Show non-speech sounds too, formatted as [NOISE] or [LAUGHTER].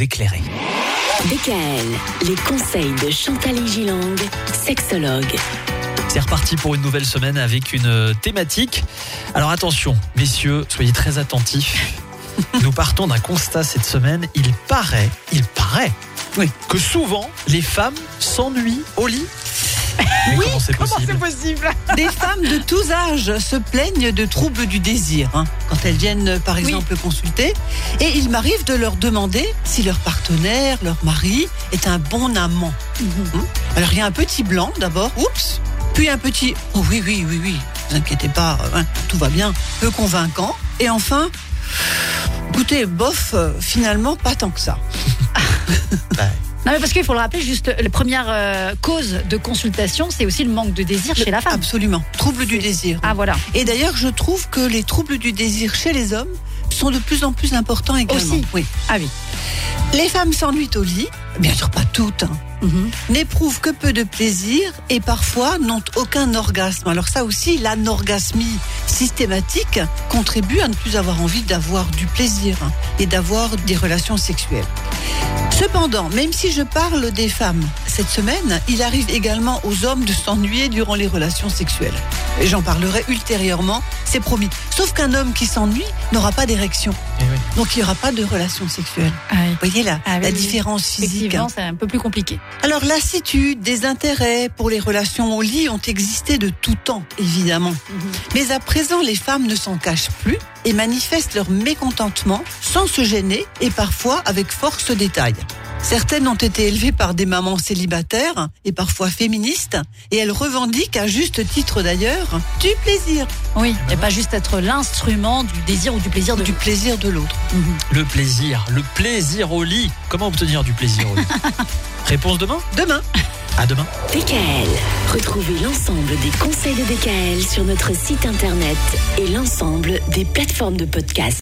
éclairé. DKL, les conseils de Chantal Gilang, sexologue. C'est reparti pour une nouvelle semaine avec une euh, thématique. Alors attention, messieurs, soyez très attentifs. [LAUGHS] Nous partons d'un constat cette semaine. Il paraît, il paraît, Oui. que souvent les femmes s'ennuient au lit. Mais Oui, comment c'est possible Des femmes de tous âges se plaignent de troubles du désir hein, quand elles viennent euh, par exemple consulter. Et il m'arrive de leur demander si leur partenaire, leur mari, est un bon amant. Hein? Alors il y a un petit blanc d'abord, oups, puis un petit oh oui, oui, oui, oui, ne vous inquiétez pas, hein, tout va bien, peu convaincant. Et enfin, écoutez, bof, euh, finalement pas tant que ça. [LAUGHS] Non, mais parce qu'il faut le rappeler, juste la première euh, cause de consultation, c'est aussi le manque de désir chez la femme. Absolument, trouble du désir. Ah voilà. Et d'ailleurs, je trouve que les troubles du désir chez les hommes sont de plus en plus importants également. Aussi. Oui. Ah oui. Les femmes s'ennuient au lit, bien sûr pas toutes, hein, Mhm. n'éprouvent que peu de plaisir et parfois n'ont aucun orgasme. Alors ça aussi, l'anorgasmie systématique contribue à ne plus avoir envie d'avoir du plaisir hein, et d'avoir des relations sexuelles. Cependant, même si je parle des femmes cette semaine, il arrive également aux hommes de s'ennuyer durant les relations sexuelles. Et j'en parlerai ultérieurement, c'est promis. Sauf qu'un homme qui s'ennuie n'aura pas d'érection. Eh oui. Donc il n'y aura pas de relations sexuelles. Ah oui. Vous voyez la, Ah oui, la oui. différence physique. hein. C'est un peu plus compliqué. Alors lassitude, des intérêts pour les relations au lit ont existé de tout temps, évidemment. Mais à présent, les femmes ne s'en cachent plus et manifestent leur mécontentement sans se gêner et parfois avec force détail. Certaines ont été élevées par des mamans célibataires et parfois féministes et elles revendiquent à juste titre d'ailleurs du plaisir, Oui, et pas juste être l'instrument du désir ou du plaisir de du plaisir de l'autre. Le plaisir, le plaisir au lit. Comment obtenir du plaisir au lit? [LAUGHS] Réponse demain? Demain. À demain. DKL, retrouvez l'ensemble des conseils de DKL sur notre site internet et l'ensemble des plateformes de podcast.